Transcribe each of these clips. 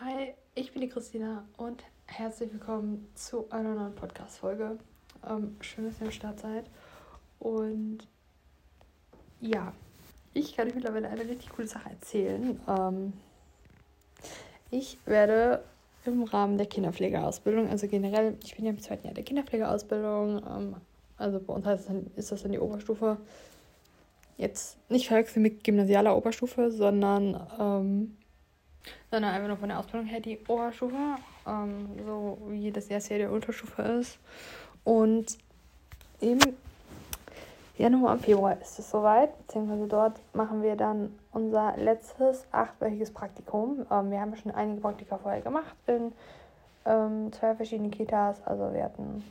Hi, ich bin die Christina und herzlich willkommen zu einer neuen Podcast-Folge. Ähm, schön, dass ihr am Start seid. Und ja, ich kann euch mittlerweile eine richtig coole Sache erzählen. Ähm, ich werde im Rahmen der Kinderpflegeausbildung, also generell, ich bin ja im zweiten Jahr der Kinderpflegeausbildung, ähm, also bei uns heißt dann, ist das dann die Oberstufe, jetzt nicht verwechseln mit gymnasialer Oberstufe, sondern, ähm, sondern einfach nur von der Ausbildung her die Oberstufe, ähm, so wie das erste Jahr der Unterstufe ist. Und im Januar und Februar ist es soweit, beziehungsweise dort machen wir dann unser letztes achtwöchiges Praktikum. Ähm, wir haben schon einige Praktika vorher gemacht in ähm, zwei verschiedenen Kitas. Also wir hatten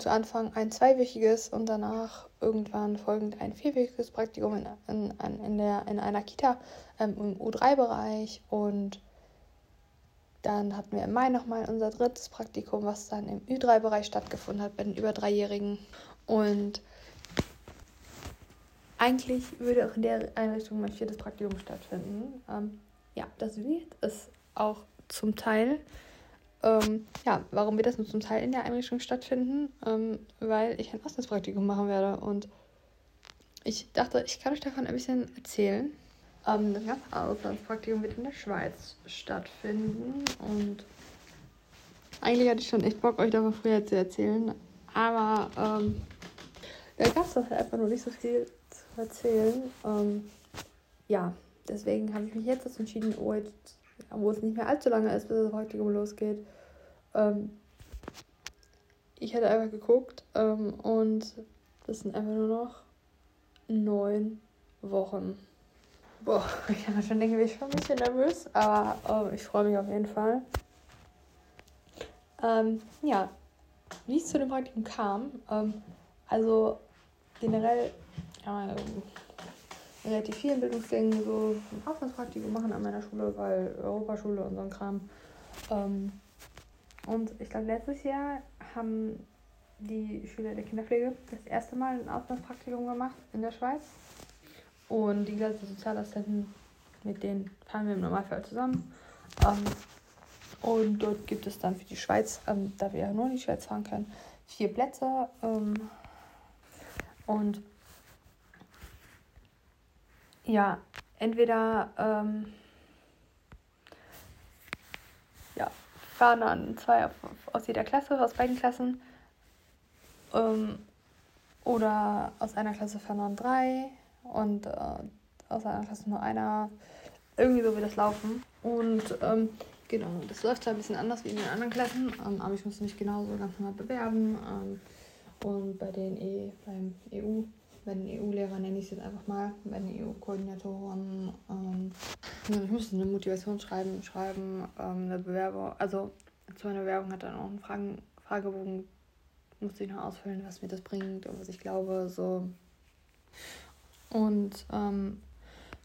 zu Anfang ein zweiwöchiges und danach irgendwann folgend ein vierwöchiges Praktikum in, in, in, der, in einer Kita ähm, im U3-Bereich und dann hatten wir im Mai nochmal unser drittes Praktikum, was dann im Ü3-Bereich stattgefunden hat bei den über Dreijährigen. Und eigentlich würde auch in der Einrichtung mein viertes Praktikum stattfinden. Ähm, ja, das wird es auch zum Teil. Ähm, ja, warum wird das nur zum Teil in der Einrichtung stattfinden? Ähm, weil ich ein Auslandspraktikum machen werde und ich dachte, ich kann euch davon ein bisschen erzählen. Ähm, das ganze Auslandspraktikum wird in der Schweiz stattfinden und eigentlich hatte ich schon echt Bock, euch davon früher zu erzählen, aber ähm, da gab es halt einfach nur nicht so viel zu erzählen. Ähm, ja, deswegen habe ich mich jetzt dazu entschieden, jetzt, wo es nicht mehr allzu lange ist, bis das Praktikum losgeht, ähm, ich hätte einfach geguckt ähm, und das sind einfach nur noch neun Wochen. Boah, ich mir schon ich bin ein bisschen nervös, aber äh, ich freue mich auf jeden Fall. Ähm, ja, wie es zu dem Praktikum kam, ähm, also generell ja, ähm, relativ vielen Bildungsgängen so ein Auslandspraktikum machen an meiner Schule, weil Europaschule und so ein Kram. Ähm, und ich glaube, letztes Jahr haben die Schüler der Kinderpflege das erste Mal ein Auslandspraktikum gemacht in der Schweiz. Und die ganzen Sozialassistenten, mit denen fahren wir im Normalfall zusammen. Ähm, und dort gibt es dann für die Schweiz, ähm, da wir ja nur in die Schweiz fahren können, vier Plätze. Ähm, und ja, entweder ja, dann zwei aus jeder Klasse, aus beiden Klassen. Ähm, oder aus einer Klasse fahren dann drei und äh, aus einer Klasse nur einer. Irgendwie so wird das laufen. Und ähm, genau, das läuft zwar ein bisschen anders wie in den anderen Klassen, ähm, aber ich muss mich genauso ganz normal bewerben. Ähm, und bei den E, beim EU, bei den EU-Lehrern nenne ich es jetzt einfach mal, bei den EU-Koordinatoren, ähm, ich musste eine Motivation schreiben, schreiben, ähm, eine Bewerbung, also zu meiner Bewerbung hat dann auch einen Fragen, Fragebogen, musste ich noch ausfüllen, was mir das bringt und was ich glaube, so. Und ähm,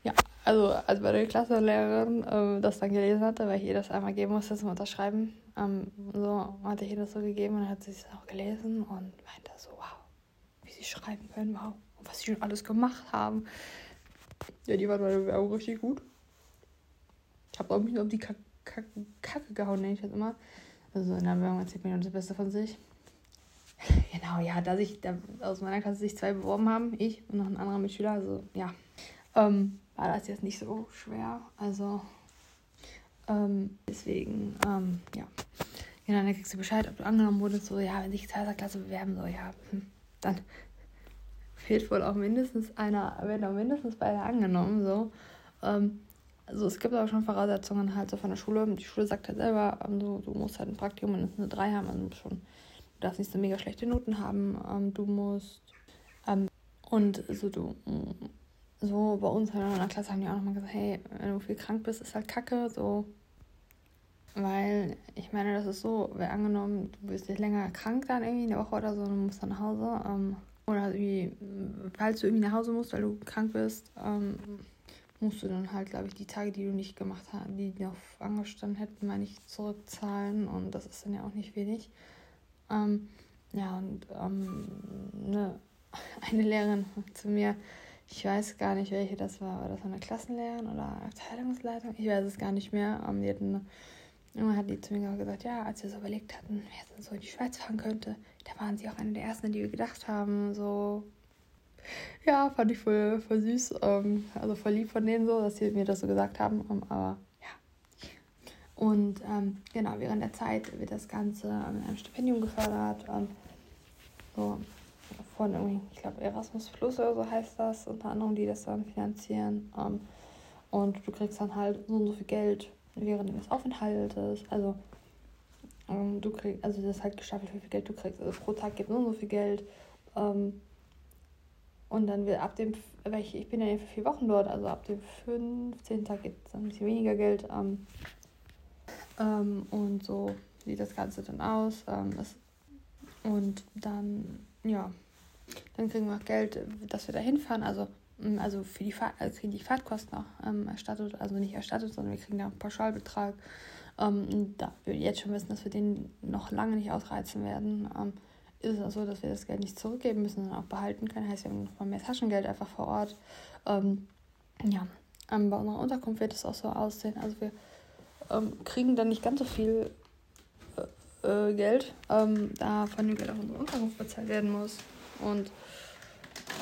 ja, also als bei der Klassenlehrerin äh, das dann gelesen hatte, weil ich ihr das einmal geben musste zum Unterschreiben, ähm, so hatte ich ihr das so gegeben und dann hat sie es auch gelesen und meinte so, wow, wie sie schreiben können, wow, was sie schon alles gemacht haben. Ja, die war bei der Bewerbung richtig gut. Ich habe mich auf die Kacke, Kacke, Kacke gehauen, nenne ich das immer. Also in der Bewerbung erzählt man das Beste von sich. Genau, ja, da sich da aus meiner Klasse sich zwei beworben haben, ich und noch ein anderer Mitschüler, also ja, ähm, war das jetzt nicht so schwer. Also ähm, deswegen, ähm, ja. Genau, dann kriegst du Bescheid, ob du angenommen wurdest. So, ja, wenn sich zweiter Klasse bewerben, so, ja, hm, dann fehlt wohl auch mindestens einer, werden auch mindestens beide angenommen, so. Ähm, also es gibt aber schon Voraussetzungen halt so von der Schule. Die Schule sagt halt selber, also, du musst halt ein Praktikum mindestens eine 3 haben, also schon Du darfst nicht so mega schlechte Noten haben. Ähm, du musst. Ähm, und so du. Mm, so bei uns in der Klasse haben die auch nochmal gesagt, hey, wenn du viel krank bist, ist halt kacke. So. Weil, ich meine, das ist so, wer angenommen, du bist jetzt länger krank dann irgendwie in der Woche oder so, dann musst du nach Hause. Ähm, oder halt irgendwie, falls du irgendwie nach Hause musst, weil du krank bist, ähm, musst du dann halt, glaube ich, die Tage, die du nicht gemacht hast, die noch angestanden hätten, meine ich, zurückzahlen. Und das ist dann ja auch nicht wenig. Ähm, ja, und ähm, ne, eine Lehrerin zu mir, ich weiß gar nicht, welche das war, war das eine Klassenlehrerin oder Abteilungsleitung? Ich weiß es gar nicht mehr. Ähm, die hatten Und dann hat die zu mir gesagt, ja, als wir so überlegt hatten, wer denn so in die Schweiz fahren könnte, da waren sie auch eine der ersten, die wir gedacht haben. So, ja, fand ich voll, voll süß. Ähm, also voll lieb von denen so, dass sie mir das so gesagt haben. Ähm, aber ja. Und ähm, genau, während der Zeit wird das Ganze mit einem Stipendium gefördert. Und so von irgendwie, ich glaube, Erasmus Plus oder so heißt das, unter anderem, die das dann finanzieren. Ähm, und du kriegst dann halt so und so viel Geld während des Aufenthaltes. Also ähm, du kriegst, also das ist halt gestaffelt, wie viel Geld du kriegst. Also pro Tag gibt es und so viel Geld. Ähm, und dann wird ab dem, weil ich, ich bin ja für vier Wochen dort, also ab dem 15. Tag gibt es ein bisschen weniger Geld. Ähm, ähm, und so sieht das Ganze dann aus. Ähm, es, und dann, ja, dann kriegen wir auch Geld, dass wir da hinfahren. Also, also für die Fahrt, also kriegen die Fahrtkosten auch ähm, erstattet, also nicht erstattet, sondern wir kriegen da einen Pauschalbetrag. Ähm, da wir jetzt schon wissen, dass wir den noch lange nicht ausreizen werden. Ähm, ist es auch so, dass wir das Geld nicht zurückgeben müssen, sondern auch behalten können. Heißt, wir haben noch mal mehr Taschengeld einfach vor Ort. Ähm, ja, ähm, bei unserer Unterkunft wird es auch so aussehen. Also wir ähm, kriegen dann nicht ganz so viel äh, äh, Geld, ähm, da von dem Geld auf unsere Unterkunft bezahlt werden muss. Und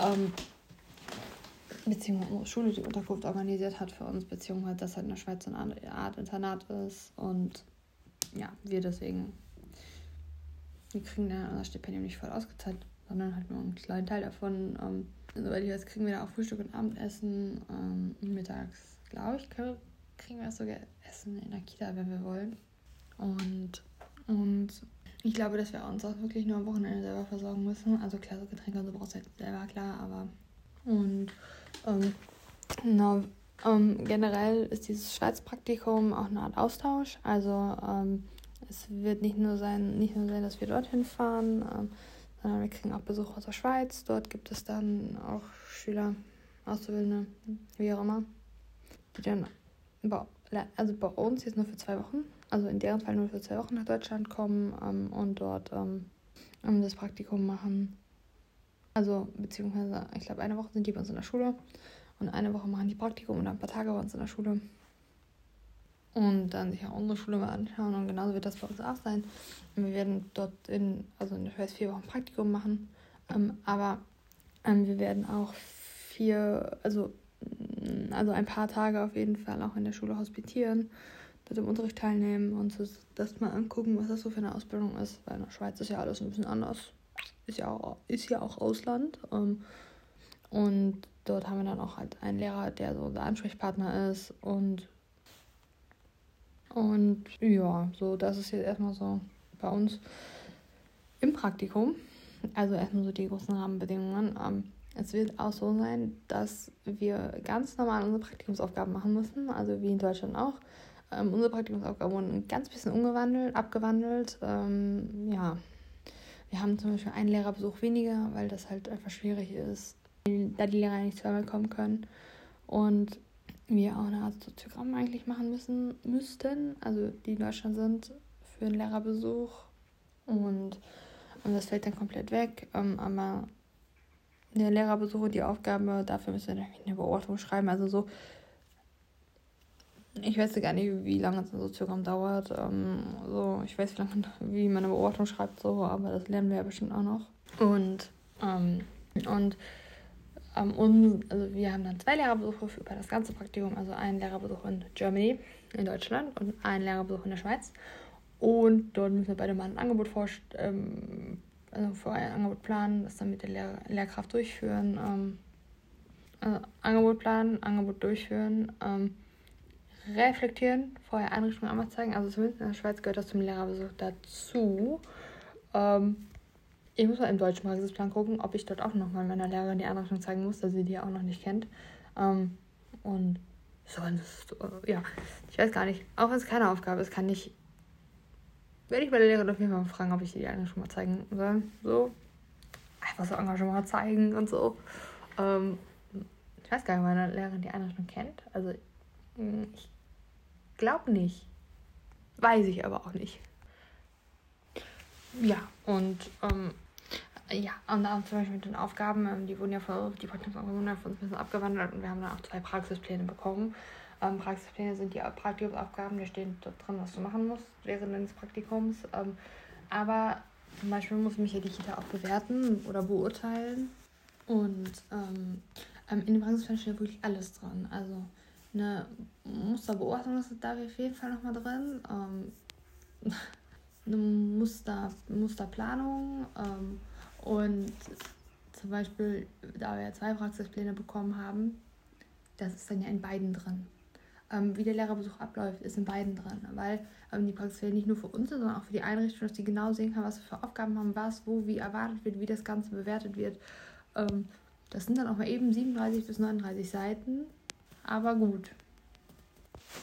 ähm, beziehungsweise unsere Schule die Unterkunft organisiert hat für uns, beziehungsweise dass halt in der Schweiz so eine Art Internat ist und ja, wir deswegen wir kriegen da unser Stipendium nicht voll ausgezahlt, sondern halt nur einen kleinen Teil davon. Ähm, soweit ich weiß, kriegen wir da auch Frühstück und Abendessen. Ähm, mittags, glaube ich, kriegen wir sogar Essen in der Kita, wenn wir wollen. Und, und ich glaube, dass wir uns auch wirklich nur am Wochenende selber versorgen müssen. Also klar, so Getränke und so brauchst du halt selber, klar, aber. Und ähm, na, ähm, generell ist dieses Schweizpraktikum auch eine Art Austausch. Also ähm, es wird nicht nur sein, nicht nur sein, dass wir dorthin fahren, ähm, sondern wir kriegen auch Besuch aus der Schweiz. Dort gibt es dann auch Schüler, Auszubildende, wie auch immer, die dann bei, also bei uns jetzt nur für zwei Wochen, also in deren Fall nur für zwei Wochen nach Deutschland kommen ähm, und dort ähm, das Praktikum machen. Also, beziehungsweise, ich glaube, eine Woche sind die bei uns in der Schule und eine Woche machen die Praktikum und ein paar Tage bei uns in der Schule und dann sich auch unsere Schule mal anschauen. Und genauso wird das bei uns auch sein. Wir werden dort in, also in der Schweiz vier Wochen Praktikum machen. Ähm, aber ähm, wir werden auch vier, also, mm, also ein paar Tage auf jeden Fall auch in der Schule hospitieren, dort im Unterricht teilnehmen und so, das mal angucken, was das so für eine Ausbildung ist. Weil in der Schweiz ist ja alles ein bisschen anders. Ist ja auch, ist ja auch Ausland. Ähm, und dort haben wir dann auch halt einen Lehrer, der so der Ansprechpartner ist und und ja, so, das ist jetzt erstmal so bei uns im Praktikum. Also erstmal so die großen Rahmenbedingungen. Ähm, es wird auch so sein, dass wir ganz normal unsere Praktikumsaufgaben machen müssen, also wie in Deutschland auch. Ähm, unsere Praktikumsaufgaben wurden ein ganz bisschen umgewandelt, abgewandelt. Ähm, ja, wir haben zum Beispiel einen Lehrerbesuch weniger, weil das halt einfach schwierig ist, da die Lehrer nicht zweimal kommen können. Und wir auch eine Art Soziogramm eigentlich machen müssen, müssten, also die in Deutschland sind, für einen Lehrerbesuch. Und, und das fällt dann komplett weg. Ähm, aber der Lehrerbesuch und die Aufgabe, dafür müssen wir eine Beobachtung schreiben. Also so, ich weiß gar nicht, wie lange ein Soziogramm dauert. Ähm, so, ich weiß, wie lange, wie man eine Beobachtung schreibt, so, aber das lernen wir ja bestimmt auch noch. Und, ähm, und ähm, und, also wir haben dann zwei Lehrerbesuche für über das ganze Praktikum, also einen Lehrerbesuch in Germany, in Deutschland und einen Lehrerbesuch in der Schweiz. Und dort müssen wir beide mal ein Angebot ähm, also für ein Angebot planen, das dann mit der Lehr Lehrkraft durchführen. Also Angebot planen, Angebot durchführen, ähm, reflektieren, vorher Einrichtungen einmal zeigen. Also zumindest in der Schweiz gehört das zum Lehrerbesuch dazu. Ähm, ich muss mal im deutschen Praxisplan gucken, ob ich dort auch nochmal meiner Lehrerin die Einrichtung zeigen muss, dass sie die auch noch nicht kennt. Ähm, und sonst, äh, ja, ich weiß gar nicht. Auch wenn es keine Aufgabe ist, kann ich, werde ich bei der Lehrerin auf jeden Fall fragen, ob ich die Einrichtung mal zeigen soll. So, einfach so Engagement zeigen und so. Ähm, ich weiß gar nicht, ob meine Lehrerin die Einrichtung kennt. Also, ich glaube nicht. Weiß ich aber auch nicht. Ja, und ähm, ja, und dann zum Beispiel mit den Aufgaben, ähm, die wurden ja von, die wurden von uns ein bisschen abgewandelt und wir haben dann auch zwei Praxispläne bekommen. Ähm, Praxispläne sind die Praktikumsaufgaben, da steht drin, was du machen musst während deines Praktikums. Ähm, aber zum Beispiel muss mich ja die Kita auch bewerten oder beurteilen. Und ähm, in den Praxisplänen steht wirklich alles dran. Also eine Musterbeobachtung ist da auf jeden Fall nochmal drin. Ähm, eine Muster, Musterplanung ähm, und zum Beispiel, da wir zwei Praxispläne bekommen haben, das ist dann ja in beiden drin. Ähm, wie der Lehrerbesuch abläuft, ist in beiden drin, weil ähm, die Praxispläne nicht nur für uns sind, sondern auch für die Einrichtung, dass die genau sehen kann, was wir für Aufgaben haben, was, wo, wie erwartet wird, wie das Ganze bewertet wird. Ähm, das sind dann auch mal eben 37 bis 39 Seiten, aber gut.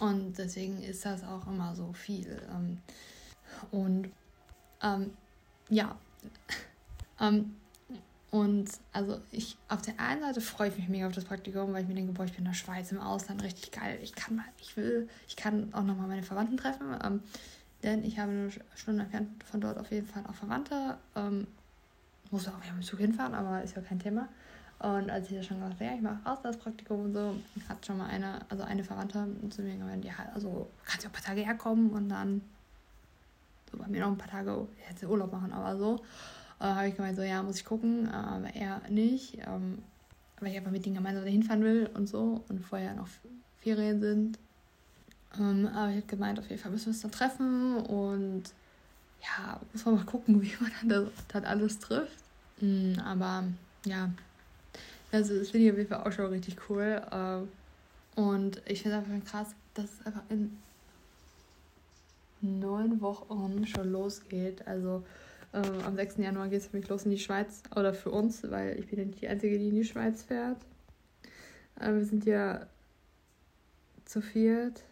Und deswegen ist das auch immer so viel. Ähm, und ähm, ja, ähm, und also ich auf der einen Seite freue ich mich mega auf das Praktikum, weil ich mir denke, boah, ich bin in der Schweiz im Ausland richtig geil. Ich kann mal, ich will, ich kann auch nochmal meine Verwandten treffen, ähm, denn ich habe eine Stunde entfernt von dort auf jeden Fall auch Verwandte. Ähm, muss auch mit dem Zug hinfahren, aber ist ja kein Thema. Und als ich ja schon gesagt habe, ja, ich mache Auslandspraktikum und so, hat schon mal eine, also eine Verwandte zu mir gemeint, ja, also kannst du auch ein paar Tage herkommen und dann so bei mir noch ein paar Tage, hätte Urlaub machen, aber so. Äh, habe ich gemeint, so, ja, muss ich gucken, aber er nicht, ähm, weil ich einfach mit denen gemeinsam hinfahren will und so und vorher noch Ferien sind. Ähm, aber ich habe gemeint, auf jeden Fall müssen wir uns dann treffen und ja, muss man mal gucken, wie man dann das, das alles trifft. Mhm, aber ja, also das finde ich auf jeden Fall auch schon richtig cool. Äh, und ich finde es einfach krass, dass es einfach in neun Wochen schon losgeht. Also ähm, am 6. Januar geht es für mich los in die Schweiz. Oder für uns, weil ich bin ja nicht die Einzige, die in die Schweiz fährt. Äh, wir sind ja zu viert.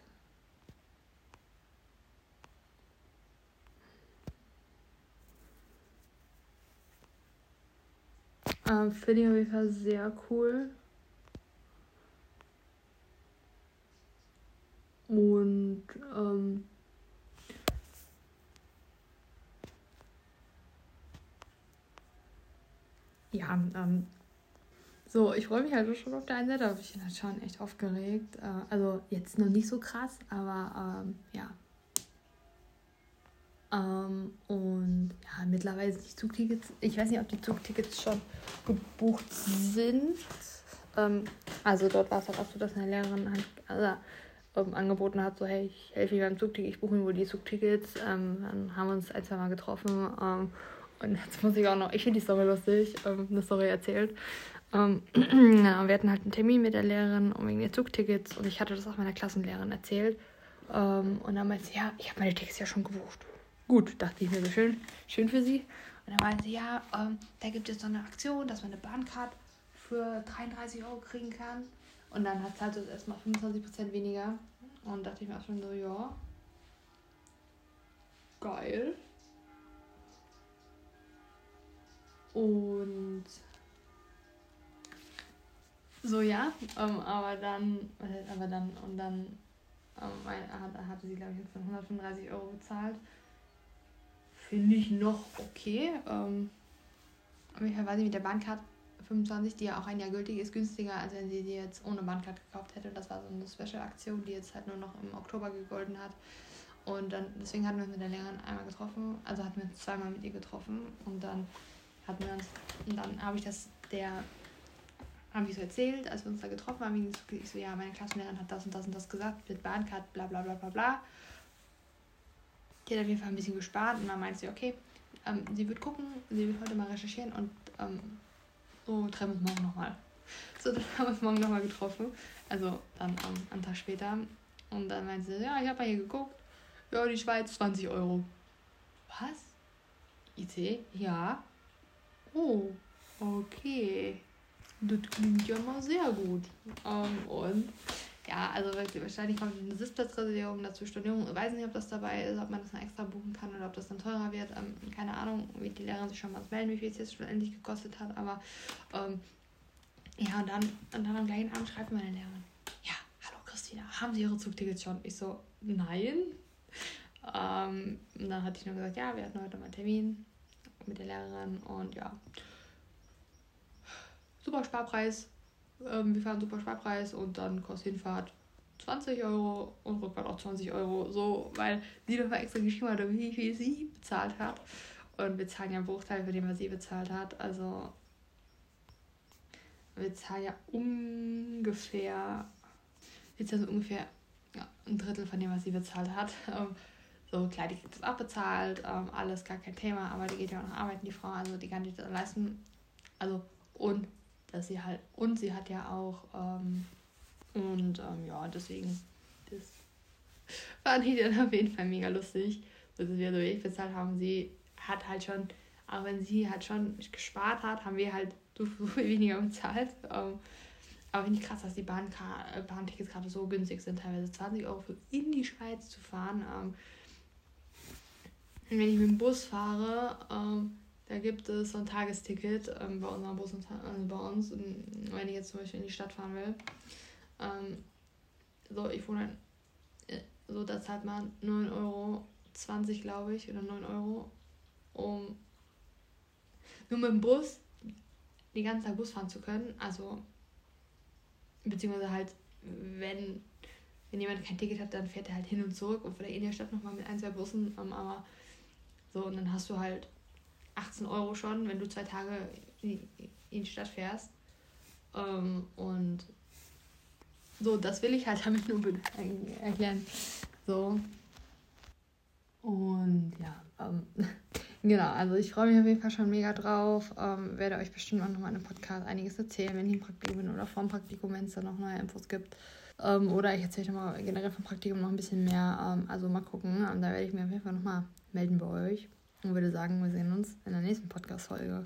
Ähm, Finde ich auf jeden Fall sehr cool. Und ähm, ja, ähm, so, ich freue mich halt schon auf der einen Seite, aber ich bin halt schon echt aufgeregt. Äh, also jetzt noch nicht so krass, aber ähm, ja. Ähm, und ja, mittlerweile sind die Zugtickets, ich weiß nicht, ob die Zugtickets schon gebucht sind. Ähm, also dort war es halt auch so, dass eine Lehrerin halt, also, ähm, angeboten hat, so hey, ich helfe dir beim Zugticket, ich buche mir wohl die Zugtickets. Ähm, dann haben wir uns ein, zwei Mal getroffen ähm, und jetzt muss ich auch noch, ich finde die Story lustig, ähm, eine Story erzählt. Ähm, ja, wir hatten halt einen Termin mit der Lehrerin um wegen der Zugtickets und ich hatte das auch meiner Klassenlehrerin erzählt. Ähm, und dann meinte sie, ja, ich habe meine Tickets ja schon gebucht. Gut, dachte ich mir so schön, schön für sie. Und dann meinte sie, ja, ähm, da gibt es so eine Aktion, dass man eine Bahncard für 33 Euro kriegen kann. Und dann hat halt erstmal 25% weniger. Und dachte ich mir auch schon so, ja, geil. Und so ja, ähm, aber dann, aber dann, und dann ähm, hat, hatte sie, glaube ich, jetzt 135 Euro bezahlt. Finde ich noch okay. Ähm, jeden Fall war sie mit der Bahncard 25, die ja auch ein Jahr gültig ist, günstiger, als wenn sie die jetzt ohne Bahncard gekauft hätte. Das war so eine Special-Aktion, die jetzt halt nur noch im Oktober gegolten hat. Und dann, deswegen hatten wir uns mit der Lehrerin einmal getroffen, also hatten wir uns zweimal mit ihr getroffen und dann hatten wir uns, und dann habe ich das der, habe ich so erzählt, als wir uns da getroffen haben, ich so, ja, meine Klassenlehrerin hat das und das und das gesagt, mit Bahncard, bla bla bla bla bla. Die hat auf jeden Fall ein bisschen gespart und dann meinte sie, okay, ähm, sie wird gucken, sie wird heute mal recherchieren und ähm, so treffen wir uns morgen nochmal. So, dann haben wir uns morgen nochmal getroffen, also dann ähm, einen Tag später. Und dann meinte sie, ja, ich habe mal hier geguckt, ja, die Schweiz 20 Euro. Was? IT? Ja. Oh, okay. Das klingt ja mal sehr gut. Ähm, und ja, also wahrscheinlich kommt eine Sitzplatzreservierung dazu, Stornierung. Ich weiß nicht, ob das dabei ist, ob man das dann extra buchen kann oder ob das dann teurer wird. Ähm, keine Ahnung, wie die Lehrerin sich schon mal melden, wie viel es jetzt schon endlich gekostet hat. Aber ähm, ja, und dann, und dann am gleichen Abend schreibt meine Lehrerin: Ja, hallo Christina, haben Sie Ihre Zugtickets schon? Ich so: Nein. Ähm, und dann hatte ich nur gesagt: Ja, wir hatten heute mal einen Termin mit der Lehrerin und ja. Super Sparpreis. Ähm, wir fahren super Sparpreis und dann kostet Hinfahrt 20 Euro und Rückfahrt auch 20 Euro. So, weil sie doch mal extra geschrieben hat, wie viel sie bezahlt hat. Und wir zahlen ja einen Bruchteil für den, was sie bezahlt hat. Also wir zahlen ja ungefähr, wir zahlen so ungefähr ja, ein Drittel von dem, was sie bezahlt hat. Ähm, so, klar, die kriegt das abbezahlt, ähm, alles gar kein Thema, aber die geht ja auch noch arbeiten, die Frau, also die kann sich das leisten. Also, und dass sie halt, und sie hat ja auch, ähm, und ähm, ja, deswegen, das fand ich dann auf jeden Fall mega lustig, dass wir so wenig bezahlt haben. Sie hat halt schon, auch wenn sie halt schon gespart hat, haben wir halt so viel weniger bezahlt. Ähm, aber finde ich krass, dass die äh, Bahntickets gerade so günstig sind, teilweise 20 Euro für in die Schweiz zu fahren. Ähm, wenn ich mit dem Bus fahre, ähm, da gibt es so ein Tagesticket ähm, bei unserem Bus und also bei uns, wenn ich jetzt zum Beispiel in die Stadt fahren will. Ähm, so, ich wohne äh, so, da zahlt man 9,20 Euro, glaube ich, oder 9 Euro, um nur mit dem Bus den ganzen Tag Bus fahren zu können. Also, beziehungsweise halt, wenn, wenn jemand kein Ticket hat, dann fährt er halt hin und zurück und in der Stadt nochmal mit ein, zwei Bussen. Ähm, aber so, und dann hast du halt 18 Euro schon, wenn du zwei Tage in, die Stadt fährst. Ähm, und so, das will ich halt damit nur erklären. So. Und ja, ähm, genau, also ich freue mich auf jeden Fall schon mega drauf. Ähm, werde euch bestimmt auch nochmal in einem Podcast einiges erzählen, wenn ich im Praktikum bin oder vor dem Praktikum, wenn es da noch neue Infos gibt. Ähm, oder ich erzähle nochmal generell vom Praktikum noch ein bisschen mehr. Ähm, also mal gucken. Ähm, da werde ich mir auf jeden Fall nochmal melden bei euch und würde sagen, wir sehen uns in der nächsten Podcast-Folge.